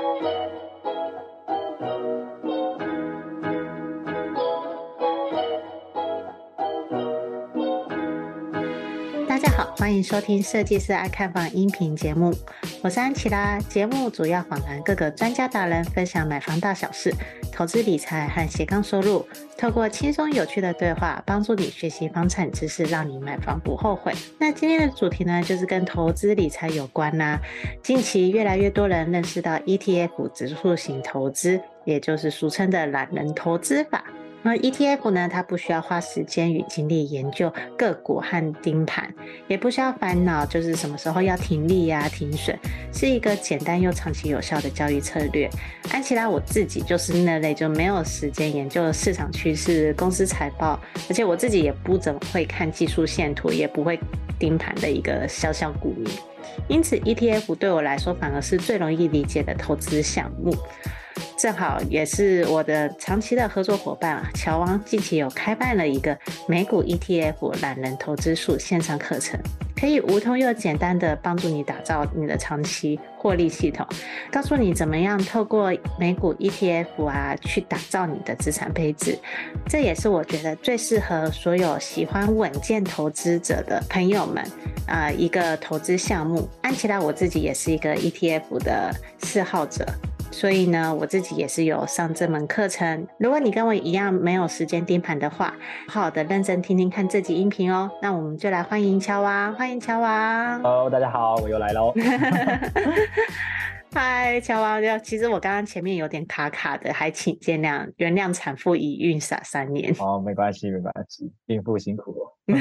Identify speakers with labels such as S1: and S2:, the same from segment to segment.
S1: 大家好，欢迎收听设计师爱看房音频节目，我是安琪拉。节目主要访谈各个专家达人，分享买房大小事、投资理财和斜杠收入。透过轻松有趣的对话，帮助你学习房产知识，让你买房不后悔。那今天的主题呢，就是跟投资理财有关啦、近期越来越多人认识到 ETF 指数型投资，也就是俗称的懒人投资法。那 ETF 呢，它不需要花时间与精力研究个股和盯盘，也不需要烦恼就是什么时候要停利呀、啊、停损，是一个简单又长期有效的交易策略。安琪拉我自己就是那类就没有时间研究市场趋势、公司财报，而且我自己也不怎么会看技术线图，也不会盯盘的一个小小股民，因此 ETF 对我来说反而是最容易理解的投资项目。正好也是我的长期的合作伙伴啊，乔王近期有开办了一个美股 ETF 懒人投资术线上课程，可以无痛又简单的帮助你打造你的长期获利系统，告诉你怎么样透过美股 ETF 啊去打造你的资产配置，这也是我觉得最适合所有喜欢稳健投资者的朋友们啊、一个投资项目。安琪拉我自己也是一个 ETF 的嗜好者。所以呢，我自己也是有上这门课程。如果你跟我一样没有时间盯盘的话，好好的认真听听看这集音频哦。那我们就来欢迎乔王，欢迎乔王。
S2: Hello，大家好，我又来喽。
S1: 嗨，乔王，其实我刚刚前面有点卡卡的，还请见谅，原谅产妇已孕傻三年。
S2: 哦，没关系，没关系，孕妇辛苦了。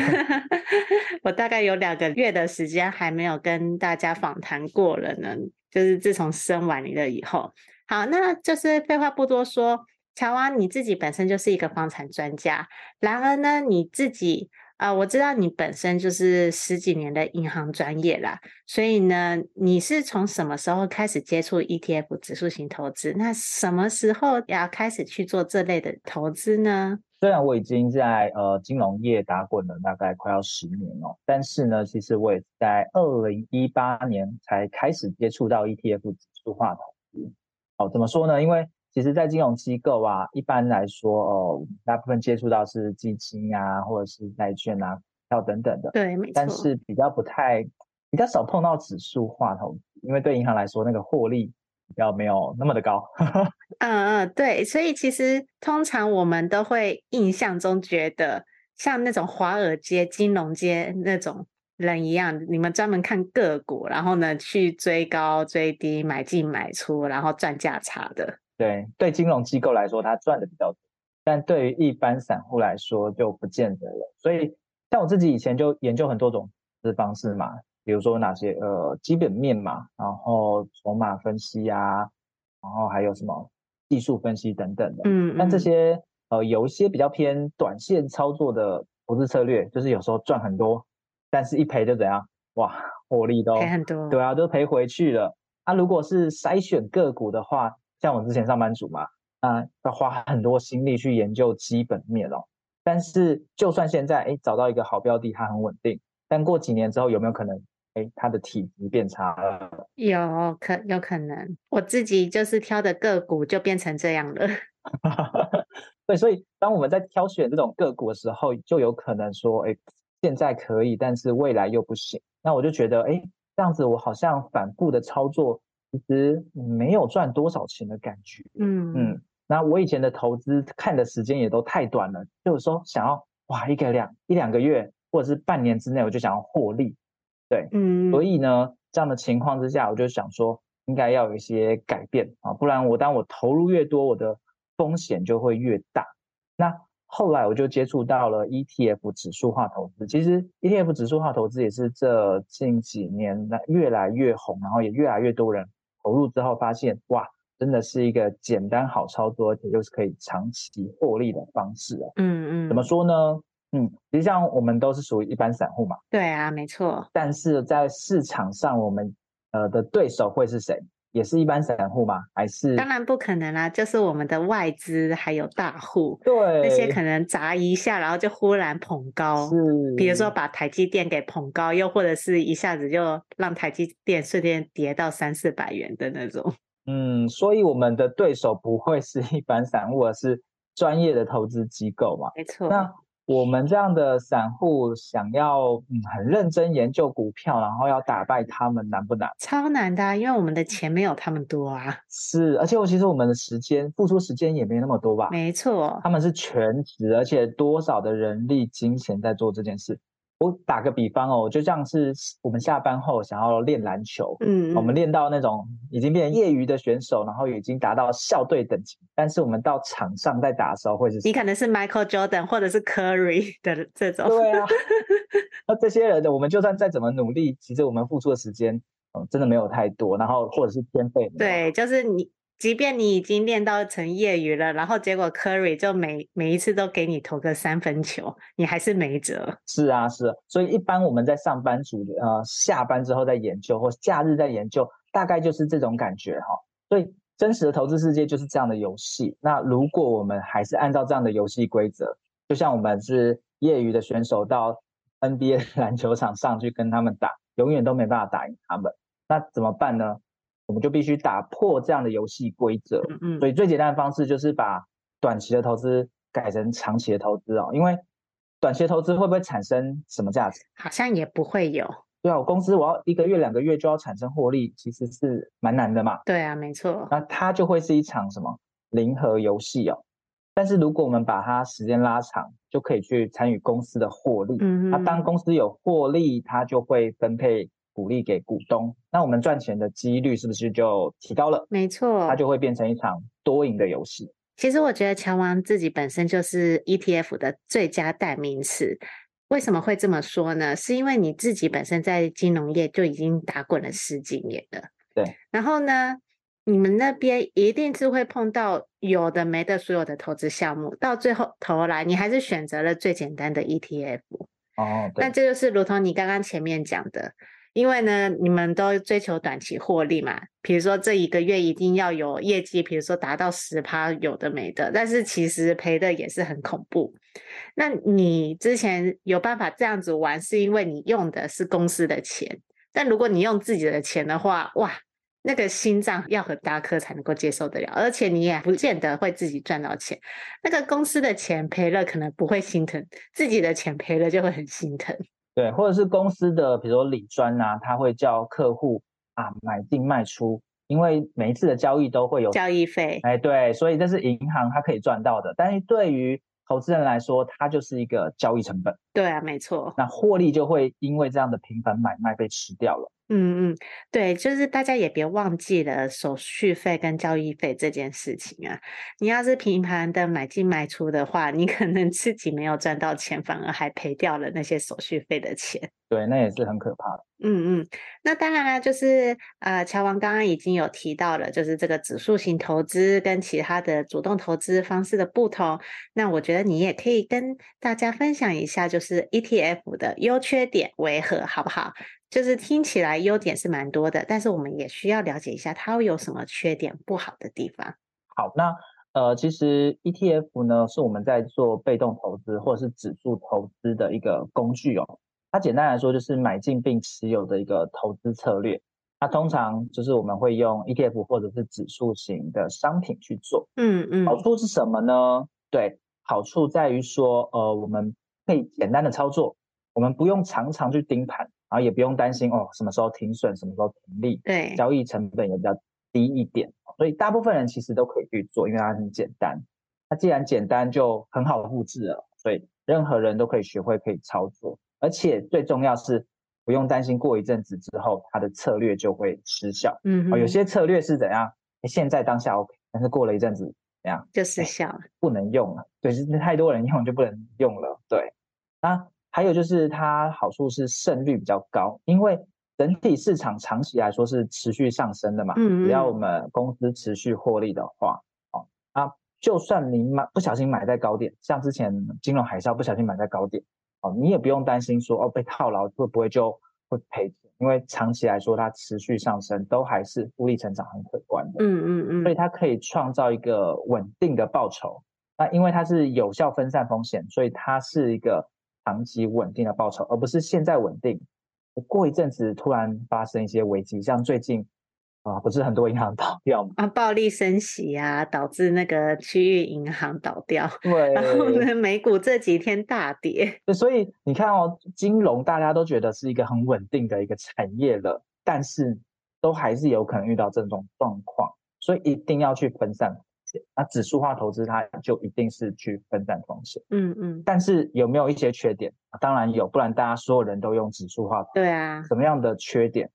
S1: 我大概有两个月的时间还没有跟大家访谈过了呢。就是自从生完你了以后，好，那就是废话不多说，乔安你自己本身就是一个房产专家，然而呢，你自己啊、我知道你本身就是十几年的银行专业啦，所以呢，你是从什么时候开始接触 ETF 指数型投资？那什么时候要开始去做这类的投资呢？
S2: 虽然我已经在呃金融业打滚了大概快要十年哦，但是呢，其实我也在二零一八年才开始接触到 ETF 指数化投资。哦，怎么说呢？因为其实，在金融机构啊，一般来说哦，大部分接触到是基金啊，或者是债券啊、股票等等的。
S1: 对，没错。
S2: 但是比较不太，比较少碰到指数化投资，因为对银行来说，那个获利。比较没有那么的高，
S1: 嗯嗯，对，所以其实通常我们都会印象中觉得像那种华尔街、金融街那种人一样，你们专门看个股，然后呢去追高追低、买进买出，然后赚价差的。
S2: 对，对，金融机构来说，他赚的比较多，但对于一般散户来说就不见得了。所以像我自己以前就研究很多种的方式嘛。比如说哪些呃基本面嘛，然后筹码分析啊，然后还有什么技术分析等等的。嗯，嗯，但这些呃有一些比较偏短线操作的投资策略，就是有时候赚很多，但是一赔就怎样？哇，获利都赔很多。对啊，都赔回去了。啊，如果是筛选个股的话，像我之前上班族嘛，啊，要花很多心力去研究基本面哦。但是就算现在哎找到一个好标的，它很稳定，但过几年之后有没有可能？哎，他的体质变差了，
S1: 有可有可能，我自己就是挑的个股就变成这样了。
S2: 对，所以当我们在挑选这种个股的时候，就有可能说，哎，现在可以，但是未来又不行。那我就觉得，哎，这样子我好像反复的操作，其实没有赚多少钱的感觉。嗯嗯，那我以前的投资看的时间也都太短了，就是说想要哇，一个两一两个月或者是半年之内，我就想要获利。对，嗯，所以呢，这样的情况之下，我就想说，应该要有一些改变啊，不然我当我投入越多，我的风险就会越大。那后来我就接触到了 ETF 指数化投资，其实 ETF 指数化投资也是这近几年越来越红，然后也越来越多人投入之后，发现哇，真的是一个简单好操作，而且又是可以长期获利的方式啊。嗯嗯，怎么说呢？嗯，实际上我们都是属于一般散户嘛。
S1: 对啊，没错。
S2: 但是在市场上，我们呃的对手会是谁？也是一般散户吗？还是？
S1: 当然不可能啦，就是我们的外资还有大户。
S2: 对。
S1: 那些可能砸一下，然后就忽然捧高。是。比如说把台积电给捧高，又或者是一下子就让台积电瞬间跌到三四百元的那种。
S2: 嗯，所以我们的对手不会是一般散户，而是专业的投资机构嘛？
S1: 没错。
S2: 那我们这样的散户想要嗯很认真研究股票，然后要打败他们难不难？
S1: 超难的啊，因为我们的钱没有他们多啊。
S2: 是，而且我其实我们的时间付出时间也没那么多吧？
S1: 没错，
S2: 他们是全职，而且多少的人力金钱在做这件事。我打个比方哦，就像是我们下班后想要练篮球，嗯，我们练到那种已经变成业余的选手，然后已经达到校队等级，但是我们到场上在打的时候，会是
S1: 你可能是 Michael Jordan 或者是 Curry 的这种，
S2: 对啊，那这些人的我们就算再怎么努力，其实我们付出的时间，嗯，真的没有太多，然后或者是天费，
S1: 对，就是你。即便你已经练到成业余了，然后结果 Curry 就每每一次都给你投个三分球，你还是没辙。
S2: 是啊，是啊。所以一般我们在上班族呃下班之后在研究，或假日在研究，大概就是这种感觉哈。所以真实的投资世界就是这样的游戏。那如果我们还是按照这样的游戏规则，就像我们是业余的选手到 NBA 篮球场上去跟他们打，永远都没办法打赢他们，那怎么办呢？我们就必须打破这样的游戏规则，嗯嗯，所以最简单的方式就是把短期的投资改成长期的投资哦。因为短期的投资会不会产生什么价值？
S1: 好像也不会有。
S2: 对啊，我公司我要一个月两个月就要产生获利，其实是蛮难的嘛。
S1: 对啊，没错。
S2: 那它就会是一场什么零和游戏哦。但是如果我们把它时间拉长，就可以去参与公司的获利。嗯嗯。那当公司有获利，它就会分配。鼓励给股东，那我们赚钱的几率是不是就提高了？
S1: 没错，
S2: 它就会变成一场多赢的游戏。
S1: 其实我觉得乔王自己本身就是 ETF 的最佳代名词。为什么会这么说呢？是因为你自己本身在金融业就已经打滚了十几年了。
S2: 对。然
S1: 后呢，你们那边一定是会碰到有的没的所有的投资项目，到最后头来，你还是选择了最简单的 ETF。
S2: 哦。
S1: 那这就是如同你刚刚前面讲的。因为呢，你们都追求短期获利嘛，比如说这一个月一定要有业绩，比如说达到十趴，有的没的，但是其实赔的也是很恐怖。那你之前有办法这样子玩，是因为你用的是公司的钱，但如果你用自己的钱的话，哇，那个心脏要很大颗才能够接受得了，而且你也不见得会自己赚到钱。那个公司的钱赔了可能不会心疼，自己的钱赔了就会很心疼。
S2: 对，或者是公司的，比如说理专啊，他会叫客户啊买进卖出，因为每一次的交易都会有
S1: 交易费。
S2: 哎，对，所以这是银行它可以赚到的，但是对于投资人来说，它就是一个交易成本。
S1: 对啊，没错。
S2: 那获利就会因为这样的频繁买卖被吃掉了。
S1: 嗯嗯，对，就是大家也别忘记了手续费跟交易费这件事情啊。你要是频繁的买进卖出的话，你可能自己没有赚到钱，反而还赔掉了那些手续费的钱。
S2: 对，那也是很可怕的。
S1: 嗯嗯，那当然啦，就是呃，乔王刚刚已经有提到了，就是这个指数型投资跟其他的主动投资方式的不同。那我觉得你也可以跟大家分享一下，就是 ETF 的优缺点为何，好不好？就是听起来优点是蛮多的，但是我们也需要了解一下它有什么缺点不好的地方。
S2: 好，那呃，其实 ETF 呢是我们在做被动投资或者是指数投资的一个工具哦。它简单来说就是买进并持有的一个投资策略。它通常就是我们会用 ETF 或者是指数型的商品去做。
S1: 嗯嗯。
S2: 好处是什么呢？对，好处在于说，呃，我们可以简单的操作，我们不用常常去盯盘。然后也不用担心哦，什么时候停损，什么时候停利，
S1: 对，
S2: 交易成本也比较低一点，所以大部分人其实都可以去做，因为它很简单。它既然简单，就很好复制了，所以任何人都可以学会，可以操作。而且最重要是不用担心过一阵子之后，它的策略就会失效。
S1: 嗯，
S2: 有些策略是怎样？现在当下 OK，但是过了一阵子怎样？
S1: 就失效了，
S2: 不能用了。对，是太多人用就不能用了。对，啊。还有就是它好处是胜率比较高，因为整体市场长期来说是持续上升的嘛。嗯，只要我们公司持续获利的话，哦，啊，就算你买不小心买在高点，像之前金融海啸不小心买在高点，哦，你也不用担心说哦被套牢会不会就会赔钱，因为长期来说它持续上升都还是复利成长很可观的。
S1: 嗯嗯嗯，
S2: 所以它可以创造一个稳定的报酬。那因为它是有效分散风险，所以它是一个。长期稳定的报酬，而不是现在稳定。过一阵子突然发生一些危机，像最近，啊，不是很多银行倒掉吗？
S1: 啊，暴力升息啊，导致那个区域银行倒掉。
S2: 对，
S1: 然后呢，美股这几天大跌。
S2: 所以你看哦，金融大家都觉得是一个很稳定的一个产业了，但是都还是有可能遇到这种状况，所以一定要去分散风险。那指数化投资它就一定是去分散风险。
S1: 嗯嗯。但
S2: 是有没有一些缺点？当然有，不然大家所有人都用指数化。
S1: 对啊。
S2: 什么样的缺点？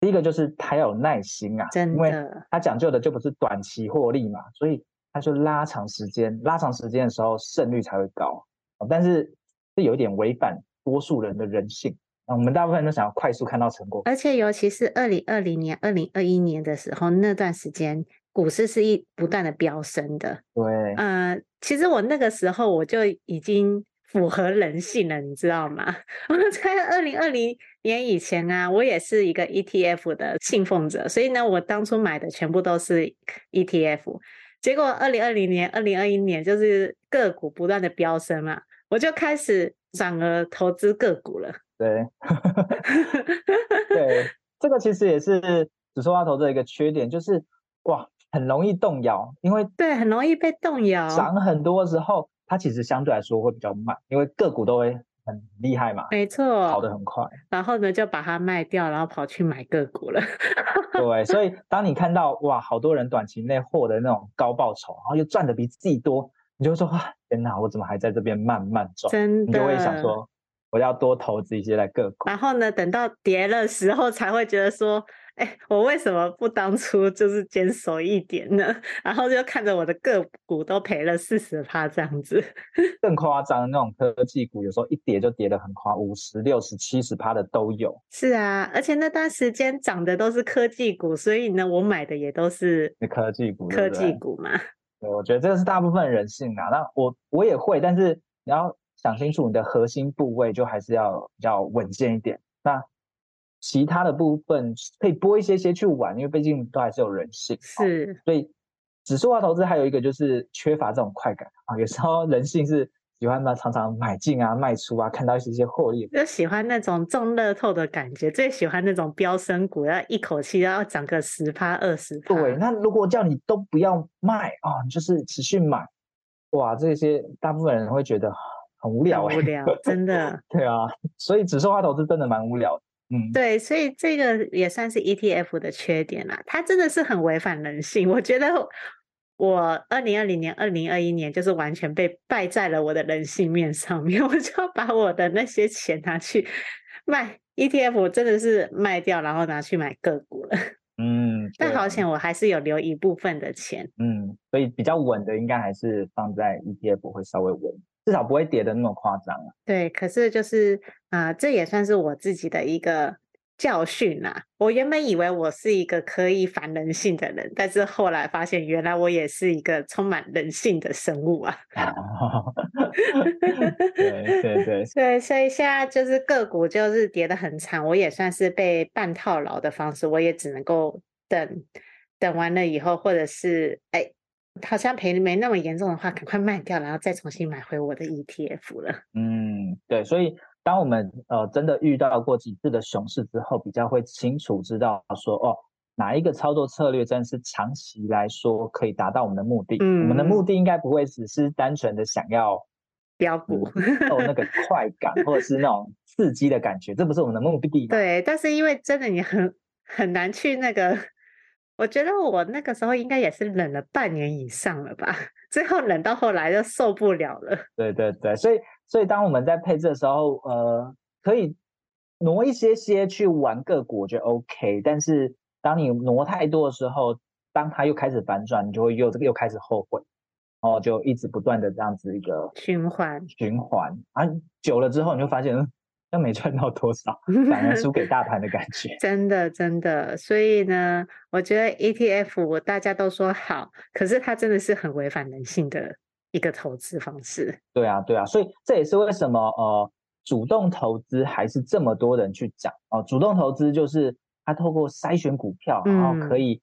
S2: 第一个就是他要有耐心啊，
S1: 真的，
S2: 因为他讲究的就不是短期获利嘛，所以他就拉长时间，拉长时间的时候胜率才会高。但是这有一点违反多数人的人性啊，我们大部分人都想要快速看到成果，
S1: 而且尤其是二零二零年、二零二一年的时候，那段时间股市是一不断的飙升的。
S2: 对，
S1: 呃，其实我那个时候我就已经。符合人性了，你知道吗？我在二零二零年以前啊，我也是一个 ETF 的信奉者，所以呢，我当初买的全部都是 ETF。结果二零二零年、二零二一年就是个股不断的飙升嘛，我就开始转而投资个股了。
S2: 对，对，这个其实也是指数化投资的一个缺点，就是哇，很容易动摇，因为
S1: 对，很容易被动摇，
S2: 涨很多的时候。它其实相对来说会比较慢，因为个股都会很厉害嘛，
S1: 没错，
S2: 跑得很快。
S1: 然后呢，就把它卖掉，然后跑去买个股了。
S2: 对，所以当你看到哇，好多人短期内获得那种高报酬，然后又赚的比自己多，你就会说哇，天哪，我怎么还在这边慢慢赚？
S1: 真的，
S2: 你就会想说，我要多投资一些在个股。
S1: 然后呢，等到跌的时候才会觉得说。哎，我为什么不当初就是坚守一点呢？然后就看着我的个股都赔了四十趴这样子，
S2: 更夸张那种科技股，有时候一跌就跌得很夸，五十、六十、七十趴的都有。
S1: 是啊，而且那段时间涨的都是科技股，所以呢，我买的也都是
S2: 科技股，
S1: 科技股嘛。
S2: 对，我觉得这个是大部分人性啊。那我我也会，但是你要想清楚，你的核心部位就还是要比较稳健一点。那。其他的部分可以拨一些些去玩，因为毕竟都还是有人性。
S1: 是，
S2: 所以指数化投资还有一个就是缺乏这种快感啊，有时候人性是喜欢嘛，常常买进啊、卖出啊，看到一些些获利，
S1: 就喜欢那种中乐透的感觉，最喜欢那种飙升股，要一口气要涨个十趴、二十趴。
S2: 对，那如果叫你都不要卖啊，你就是持续买，哇，这些大部分人会觉得很无聊，
S1: 无聊，真的。
S2: 对啊，所以指数化投资真的蛮无聊的。嗯，
S1: 对，所以这个也算是 ETF 的缺点啦。它真的是很违反人性。我觉得我二零二零年、二零二一年就是完全被败在了我的人性面上面。我就要把我的那些钱拿去卖 ETF，真的是卖掉，然后拿去买个股了。
S2: 嗯，
S1: 但好险，我还是有留一部分的钱。
S2: 嗯，所以比较稳的应该还是放在 ETF 会稍微稳。至少不会跌的那么夸张啊。
S1: 对，可是就是啊、呃，这也算是我自己的一个教训啦。我原本以为我是一个可以反人性的人，但是后来发现，原来我也是一个充满人性的生物啊。
S2: 对 对对。
S1: 对，所以现在就是个股就是跌得很惨，我也算是被半套牢的方式，我也只能够等等完了以后，或者是哎。好像赔没那么严重的话，赶快卖掉，然后再重新买回我的 ETF 了。
S2: 嗯，对，所以当我们呃真的遇到过几次的熊市之后，比较会清楚知道说，哦，哪一个操作策略真的是长期来说可以达到我们的目的。嗯，我们的目的应该不会只是单纯的想要
S1: 标股，
S2: 哦，那个快感或者是那种刺激的感觉，这不是我们的目的。
S1: 对，但是因为真的你很很难去那个。我觉得我那个时候应该也是忍了半年以上了吧，最后忍到后来就受不了了。
S2: 对对对，所以所以当我们在配置的时候，呃，可以挪一些些去玩个股，我觉得 OK。但是当你挪太多的时候，当它又开始反转，你就会又这个又开始后悔，然后就一直不断的这样子一个
S1: 循环
S2: 循环啊，久了之后你就发现。又没赚到多少，反而输给大盘的感觉。
S1: 真的，真的。所以呢，我觉得 ETF 大家都说好，可是它真的是很违反人性的一个投资方式。
S2: 对啊，对啊。所以这也是为什么呃，主动投资还是这么多人去讲哦、呃。主动投资就是他透过筛选股票，然后可以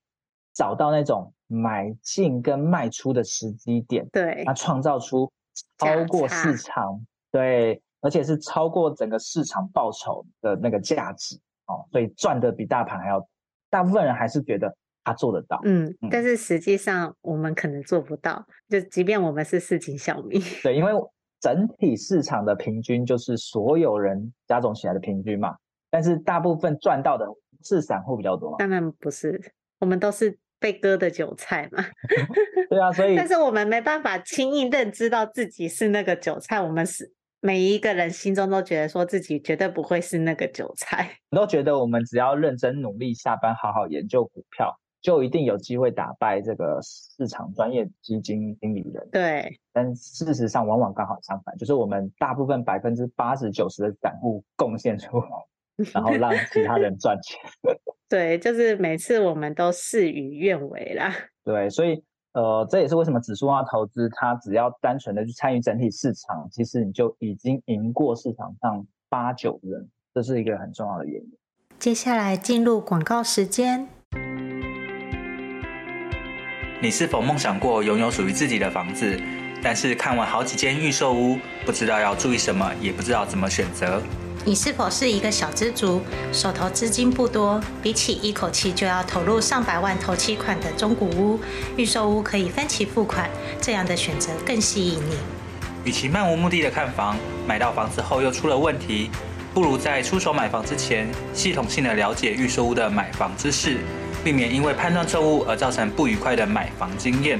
S2: 找到那种买进跟卖出的时机点，
S1: 对，
S2: 他创造出超过市场，对。而且是超过整个市场报酬的那个价值哦，所以赚的比大盘还要大部分人还是觉得他做得到。
S1: 嗯，嗯，但是实际上我们可能做不到，就即便我们是市井小民。
S2: 对，因为整体市场的平均就是所有人加总起来的平均嘛，但是大部分赚到的是散户比较多。
S1: 当然不是，我们都是被割的韭菜嘛。
S2: 对啊，所以
S1: 但是我们没办法轻易认知到自己是那个韭菜，我们是。每一个人心中都觉得说自己绝对不会是那个韭菜，
S2: 都觉得我们只要认真努力，下班好好研究股票，就一定有机会打败这个市场专业基金经理人。
S1: 对，
S2: 但事实上往往刚好相反，就是我们大部分百分之八十九十的散户贡献出，然后让其他人赚钱。
S1: 对，就是每次我们都事与愿违啦。
S2: 对，所以。呃，这也是为什么指数化投资，它只要单纯的去参与整体市场，其实你就已经赢过市场上八九人，这是一个很重要的原因。
S1: 接下来进入广告时间。
S3: 你是否梦想过拥有属于自己的房子？但是看完好几间预售屋，不知道要注意什么，也不知道怎么选择？
S1: 你是否是一个小资族，手头资金不多？比起一口气就要投入上百万头期款的中古屋，预售屋可以分期付款，这样的选择更吸引你。
S3: 与其漫无目的的看房，买到房子后又出了问题，不如在出手买房之前，系统性的了解预售屋的买房知识，避免因为判断错误而造成不愉快的买房经验。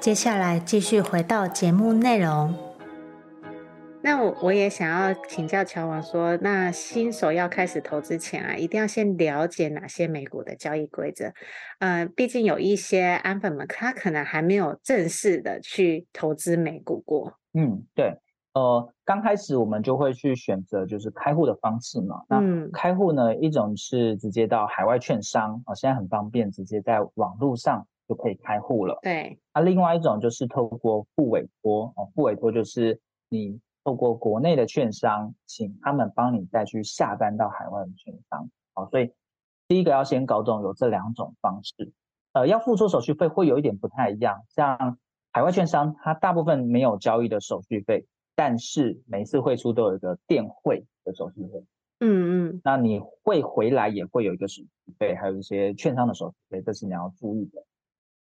S1: 接下来继续回到节目内容。那我我也想要请教乔王说，那新手要开始投资前啊，一定要先了解哪些美股的交易规则？嗯、呃，毕竟有一些安粉们，他可能还没有正式的去投资美股过。
S2: 嗯，对。呃，刚开始我们就会去选择就是开户的方式嘛。那开户呢，一种是直接到海外券商啊，现在很方便，直接在网络上。就可以开户了。
S1: 对，
S2: 那另外一种就是透过付委托哦，复委托就是你透过国内的券商，请他们帮你再去下单到海外的券商。好，所以第一个要先搞懂有这两种方式。呃，要付出手续费会有一点不太一样，像海外券商它大部分没有交易的手续费，但是每次汇出都有一个电汇的手续费。
S1: 嗯嗯，
S2: 那你会回来也会有一个手续费，还有一些券商的手续费，这是你要注意的。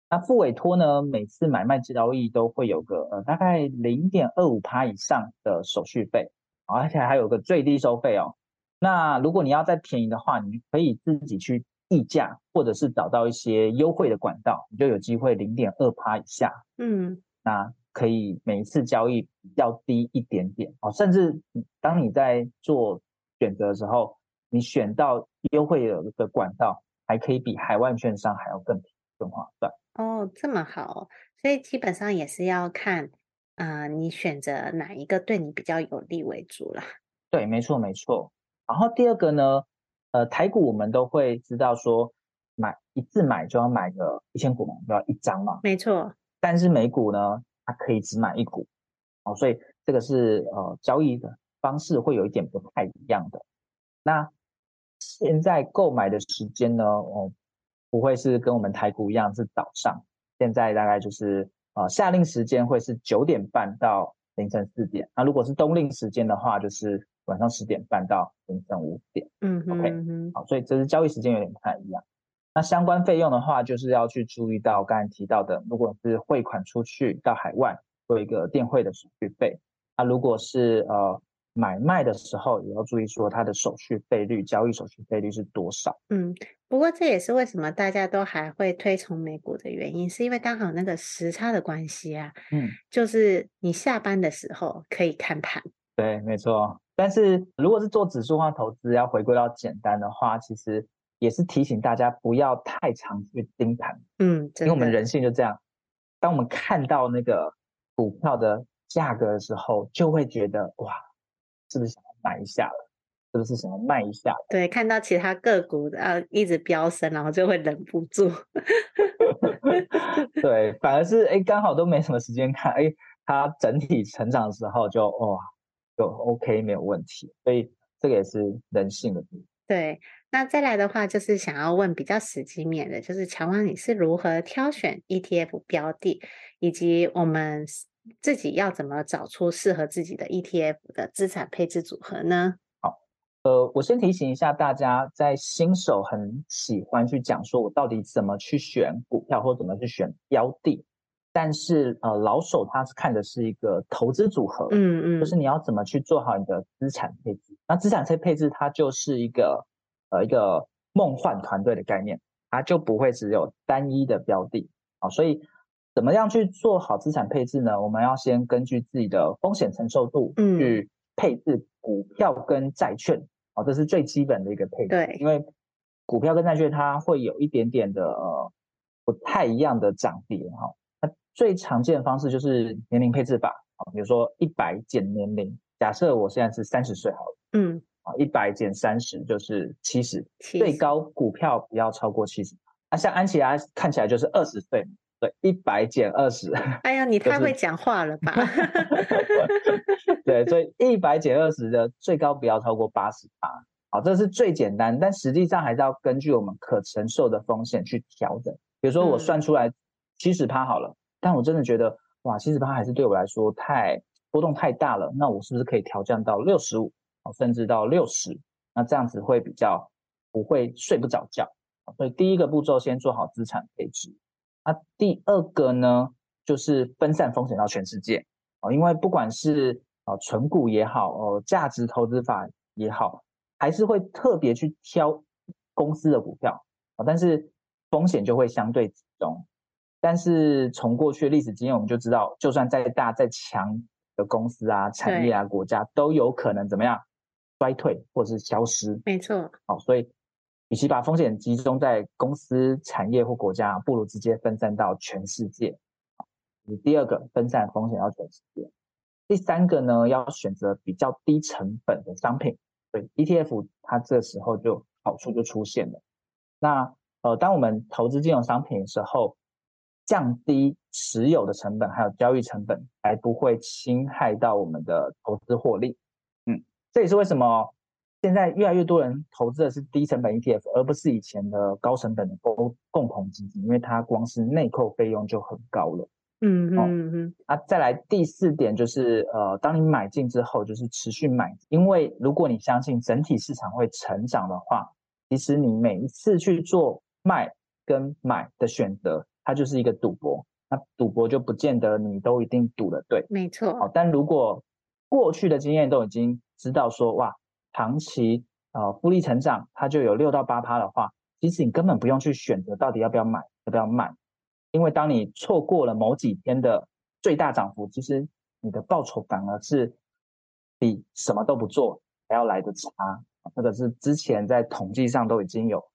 S2: 那付委托呢，每次买卖交易都会有个呃大概零点二五趴以上的手续费，而且还有个最低收费哦。那如果你要再便宜的话，你可以自己去议价，或者是找到一些优惠的管道，你就有机会零点二趴以下。
S1: 嗯，
S2: 那可以每一次交易比较低一点点哦，甚至当你在做选择的时候，你选到优惠的的管道，还可以比海外券商还要更更划算。
S1: 哦，这么好，所以基本上也是要看，呃，你选择哪一个对你比较有利为主啦。
S2: 对，没错没错。然后第二个呢，呃，台股我们都会知道说，买一次买就要买个一千股嘛，就要一张嘛。
S1: 没错。
S2: 但是美股呢，它可以只买一股，哦，所以这个是呃交易的方式会有一点不太一样的。那现在购买的时间呢，哦。不会是跟我们台股一样是早上，现在大概就是呃夏令时间会是九点半到凌晨四点，那如果是冬令时间的话，就是晚上十点半到凌晨五点。
S1: 嗯哼
S2: ，OK，好，所以这是交易时间有点不太一样。那相关费用的话，就是要去注意到刚才提到的，如果是汇款出去到海外，会有一个电汇的手续费。那如果是呃。买卖的时候也要注意说它的手续费率，交易手续费率是多少？
S1: 嗯，不过这也是为什么大家都还会推崇美股的原因，是因为刚好那个时差的关系啊。
S2: 嗯，
S1: 就是你下班的时候可以看盘。
S2: 对，没错。但是如果是做指数化投资，要回归到简单的话，其实也是提醒大家不要太常去盯盘。
S1: 嗯，
S2: 因为我们人性就这样，当我们看到那个股票的价格的时候，就会觉得哇。是不是想要买一下了？是不是想要卖一下了？
S1: 对，看到其他个股呃一直飙升，然后就会忍不住。
S2: 对，反而是哎，刚好都没什么时间看，哎，它整体成长的时候就哇，就 OK 没有问题。所以这个也是人性的部分。
S1: 对，那再来的话就是想要问比较实际面的，就是乔王你是如何挑选 ETF 标的，以及我们。自己要怎么找出适合自己的 ETF 的资产配置组合呢？
S2: 好，呃，我先提醒一下大家，在新手很喜欢去讲说我到底怎么去选股票或怎么去选标的，但是呃，老手他是看的是一个投资组合，
S1: 嗯嗯，
S2: 就是你要怎么去做好你的资产配置。那资产配配置它就是一个呃一个梦幻团队的概念，它就不会只有单一的标的啊，所以。怎么样去做好资产配置呢？我们要先根据自己的风险承受度去配置股票跟债券，哦，这是最基本的一个配置。
S1: 对，因
S2: 为股票跟债券它会有一点点的呃不太一样的涨跌哈。那最常见的方式就是年龄配置法，啊，比如说一百减年龄，假设我现在是三十岁好了，
S1: 嗯，啊，
S2: 一百减三十就是七十，最高股票不要超过七十。那像安琪拉看起来就是二十岁。对，一百减二十。
S1: 哎呀，你太会讲话了吧？
S2: 就是、对，所以一百减二十的最高不要超过八十八。好，这是最简单，但实际上还是要根据我们可承受的风险去调整。比如说我算出来七十趴好了，嗯、但我真的觉得哇，七十趴还是对我来说太波动太大了。那我是不是可以调降到六十五，甚至到六十？那这样子会比较不会睡不着觉。所以第一个步骤，先做好资产配置。那、啊、第二个呢，就是分散风险到全世界啊，因为不管是啊存股也好，哦价值投资法也好，还是会特别去挑公司的股票啊，但是风险就会相对集中。但是从过去的历史经验，我们就知道，就算再大再强的公司啊、产业啊、国家，都有可能怎么样衰退或者是消失。
S1: 没错。好，
S2: 所以。与其把风险集中在公司、产业或国家，不如直接分散到全世界。第二个，分散风险到全世界。第三个呢，要选择比较低成本的商品。对，ETF 它这时候就好处就出现了。那呃，当我们投资金融商品的时候，降低持有的成本还有交易成本，还不会侵害到我们的投资获利。嗯，这也是为什么。现在越来越多人投资的是低成本 ETF，而不是以前的高成本的共共同基金，因为它光是内扣费用就很高了。
S1: 嗯嗯嗯嗯。
S2: 啊，再来第四点就是，呃，当你买进之后，就是持续买，因为如果你相信整体市场会成长的话，其实你每一次去做卖跟买的选择，它就是一个赌博。那赌博就不见得你都一定赌的对，
S1: 没错。
S2: 哦，但如果过去的经验都已经知道说，哇，长期呃复利成长，它就有六到八趴的话，其实你根本不用去选择到底要不要买，要不要卖，因为当你错过了某几天的最大涨幅，其实你的报酬反而是比什么都不做还要来的差。这个是之前在统计上都已经有。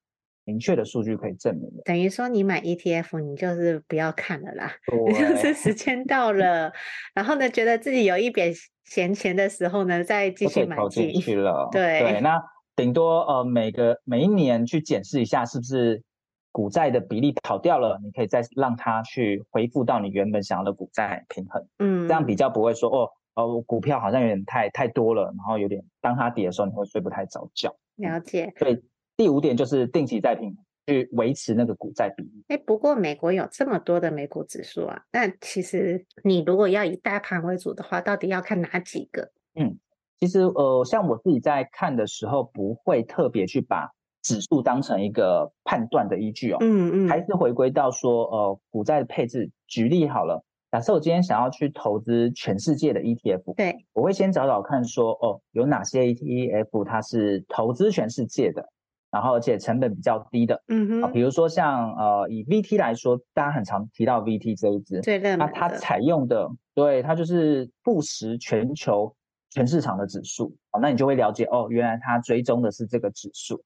S2: 明确的数据可以证明的，
S1: 等于说你买 ETF，你就是不要看了啦，你 就是时间到了，然后呢，觉得自己有一点闲钱的时候呢，再继续买进
S2: 去了。
S1: 对
S2: 对，那顶多呃每个每一年去检视一下，是不是股债的比例跑掉了，你可以再让它去恢复到你原本想要的股债平衡。嗯，这样比较不会说哦哦股票好像有点太太多了，然后有点当它跌的时候，你会睡不太着觉。
S1: 了解。
S2: 对。第五点就是定期再平衡，去维持那个股债比例。
S1: 哎，不过美国有这么多的美股指数啊，那其实你如果要以大盘为主的话，到底要看哪几个？
S2: 嗯，其实呃，像我自己在看的时候，不会特别去把指数当成一个判断的依据哦。嗯嗯，还是回归到说呃股债的配置。举例好了，假设我今天想要去投资全世界的 ETF，
S1: 对，
S2: 我会先找找看说哦有哪些 ETF 它是投资全世界的。然后，而且成本比较低的，嗯。哼，啊，比如说像呃，以 VT 来说，大家很常提到 VT 这一支，
S1: 对的，
S2: 那它采用的，对，它就是富时全球全市场的指数，啊，那你就会了解哦，原来它追踪的是这个指数。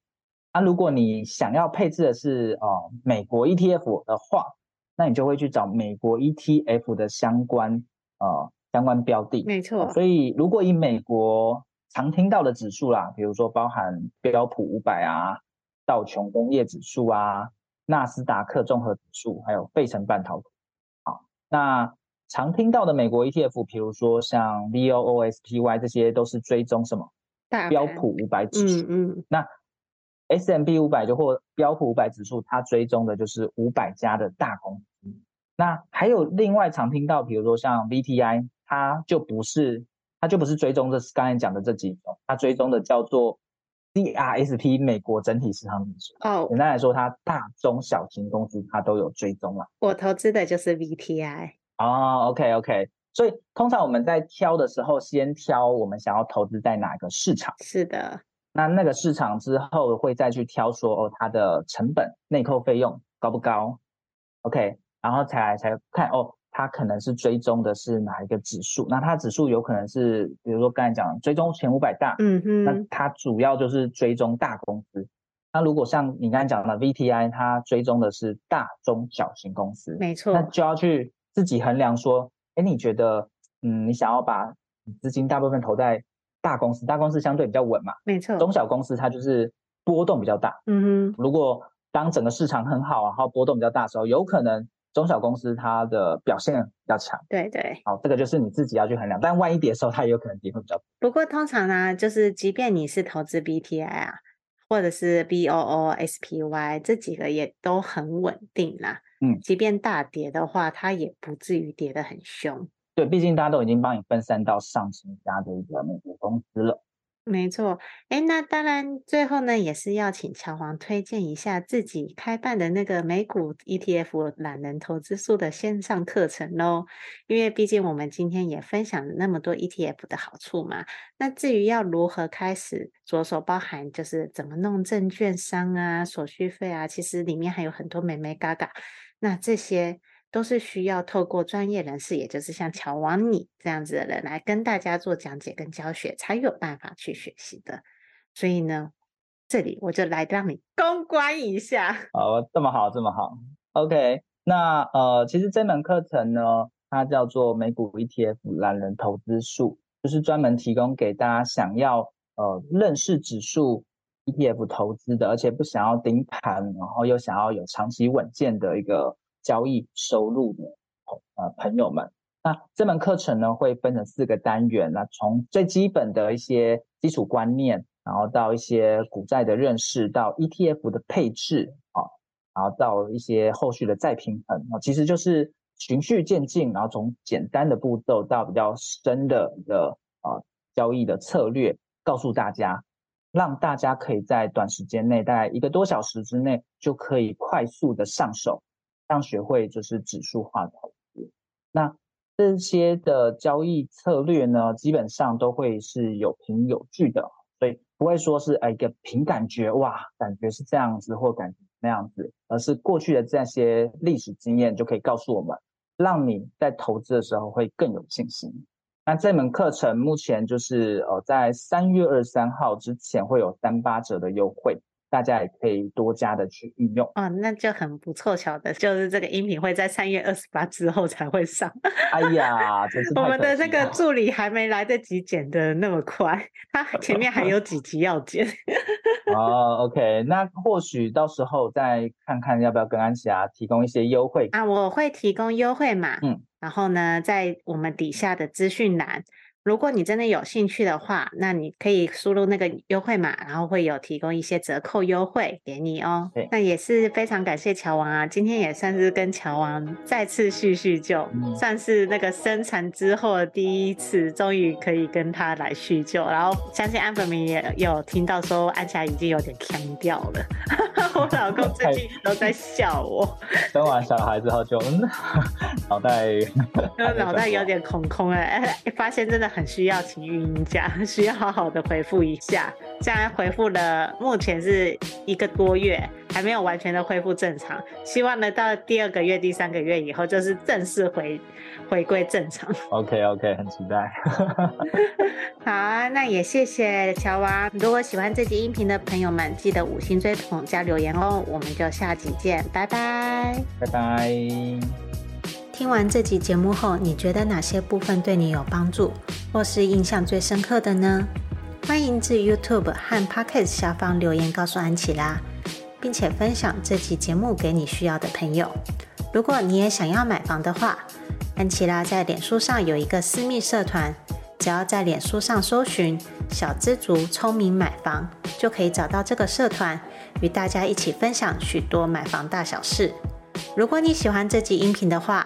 S2: 那如果你想要配置的是呃美国 ETF 的话，那你就会去找美国 ETF 的相关呃相关标的，
S1: 没错。
S2: 所以如果以美国常听到的指数啦，比如说包含标普五百啊、道琼工业指数啊、纳斯达克综合指数，还有费城半导体。好，那常听到的美国 ETF，比如说像 VOOSPY，这些都是追踪什么？标普五百指数。嗯嗯。那 S M B 五百就或标普五百指数，它追踪的就是五百家的大公司。那还有另外常听到，比如说像 VTI，它就不是。它就不是追踪这刚才讲的这几种，它追踪的叫做 DRSP 美国整体市场指数。哦，简单来说，它大中小型公司它都有追踪了。
S1: 我投资的就是 VTI。
S2: 哦，OK OK，所以通常我们在挑的时候，先挑我们想要投资在哪个市场。
S1: 是的。
S2: 那那个市场之后会再去挑说，哦，它的成本内扣费用高不高？OK，然后才才看哦。它可能是追踪的是哪一个指数？那它指数有可能是，比如说刚才讲追踪前五百大，嗯嗯，那它主要就是追踪大公司。那如果像你刚才讲的 VTI，它追踪的是大中小型公司，
S1: 没错。
S2: 那就要去自己衡量说，哎，你觉得，嗯，你想要把资金大部分投在大公司，大公司相对比较稳嘛，
S1: 没错。
S2: 中小公司它就是波动比较大，嗯哼。如果当整个市场很好，然后波动比较大的时候，有可能。中小公司它的表现比较强，
S1: 对对，
S2: 好，这个就是你自己要去衡量。但万一跌的时候，它也有可能跌会比较。
S1: 不过通常呢，就是即便你是投资 BTI 啊，或者是 BOO、SPY 这几个也都很稳定啦。嗯，即便大跌的话，它也不至于跌得很凶。
S2: 对，毕竟大家都已经帮你分散到上千家的一个美国公司了。
S1: 没错，哎，那当然，最后呢，也是要请乔皇推荐一下自己开办的那个美股 ETF 懒人投资术的线上课程喽。因为毕竟我们今天也分享了那么多 ETF 的好处嘛。那至于要如何开始着手，包含就是怎么弄证券商啊、手续费啊，其实里面还有很多眉眉嘎嘎。那这些。都是需要透过专业人士，也就是像乔王你这样子的人来跟大家做讲解跟教学，才有办法去学习的。所以呢，这里我就来让你公关一下。
S2: 哦，这么好，这么好。OK，那呃，其实这门课程呢，它叫做美股 ETF 懒人投资术，就是专门提供给大家想要呃认识指数 ETF 投资的，而且不想要盯盘，然后又想要有长期稳健的一个。交易收入的呃朋友们，那这门课程呢会分成四个单元，那从最基本的一些基础观念，然后到一些股债的认识，到 ETF 的配置啊，然后到一些后续的再平衡啊，其实就是循序渐进，然后从简单的步骤到比较深的一个啊交易的策略，告诉大家，让大家可以在短时间内，大概一个多小时之内，就可以快速的上手。让学会就是指数化投资。那这些的交易策略呢，基本上都会是有凭有据的，所以不会说是哎一个凭感觉哇，感觉是这样子或感觉那样子，而是过去的这些历史经验就可以告诉我们，让你在投资的时候会更有信心。那这门课程目前就是呃在三月二十三号之前会有三八折的优惠。大家也可以多加的去运用
S1: 哦，那就很不凑巧的，就是这个音频会在三月二十八之后才会上。
S2: 哎呀，真是
S1: 我们的那个助理还没来得及剪的那么快，他 前面还有几集要剪。
S2: 哦，OK，那或许到时候再看看要不要跟安琪拉提供一些优惠
S1: 啊，我会提供优惠码，
S2: 嗯，
S1: 然后呢，在我们底下的资讯栏。如果你真的有兴趣的话，那你可以输入那个优惠码，然后会有提供一些折扣优惠给你哦。
S2: 对，
S1: 那也是非常感谢乔王啊，今天也算是跟乔王再次叙叙旧，嗯、算是那个生产之后的第一次，终于可以跟他来叙旧。然后相信安粉明也有听到说，安琪拉已经有点腔掉了。我老公最近都在笑我，
S2: 生完小孩之后就 脑袋，
S1: 脑袋有点空空哎，发现真的。很需要请育婴假，需要好好的回复一下。现在回复了，目前是一个多月，还没有完全的恢复正常。希望呢，到第二个月、第三个月以后，就是正式回回归正常。
S2: OK OK，很期待。
S1: 好啊，那也谢谢乔娃。如果喜欢这集音频的朋友们，记得五星追捧加留言哦。我们就下集见，拜拜，
S2: 拜拜。
S1: 听完这集节目后，你觉得哪些部分对你有帮助，或是印象最深刻的呢？欢迎至 YouTube 和 Podcast 下方留言告诉安琪拉，并且分享这期节目给你需要的朋友。如果你也想要买房的话，安琪拉在脸书上有一个私密社团，只要在脸书上搜寻“小知足聪明买房”，就可以找到这个社团，与大家一起分享许多买房大小事。如果你喜欢这集音频的话，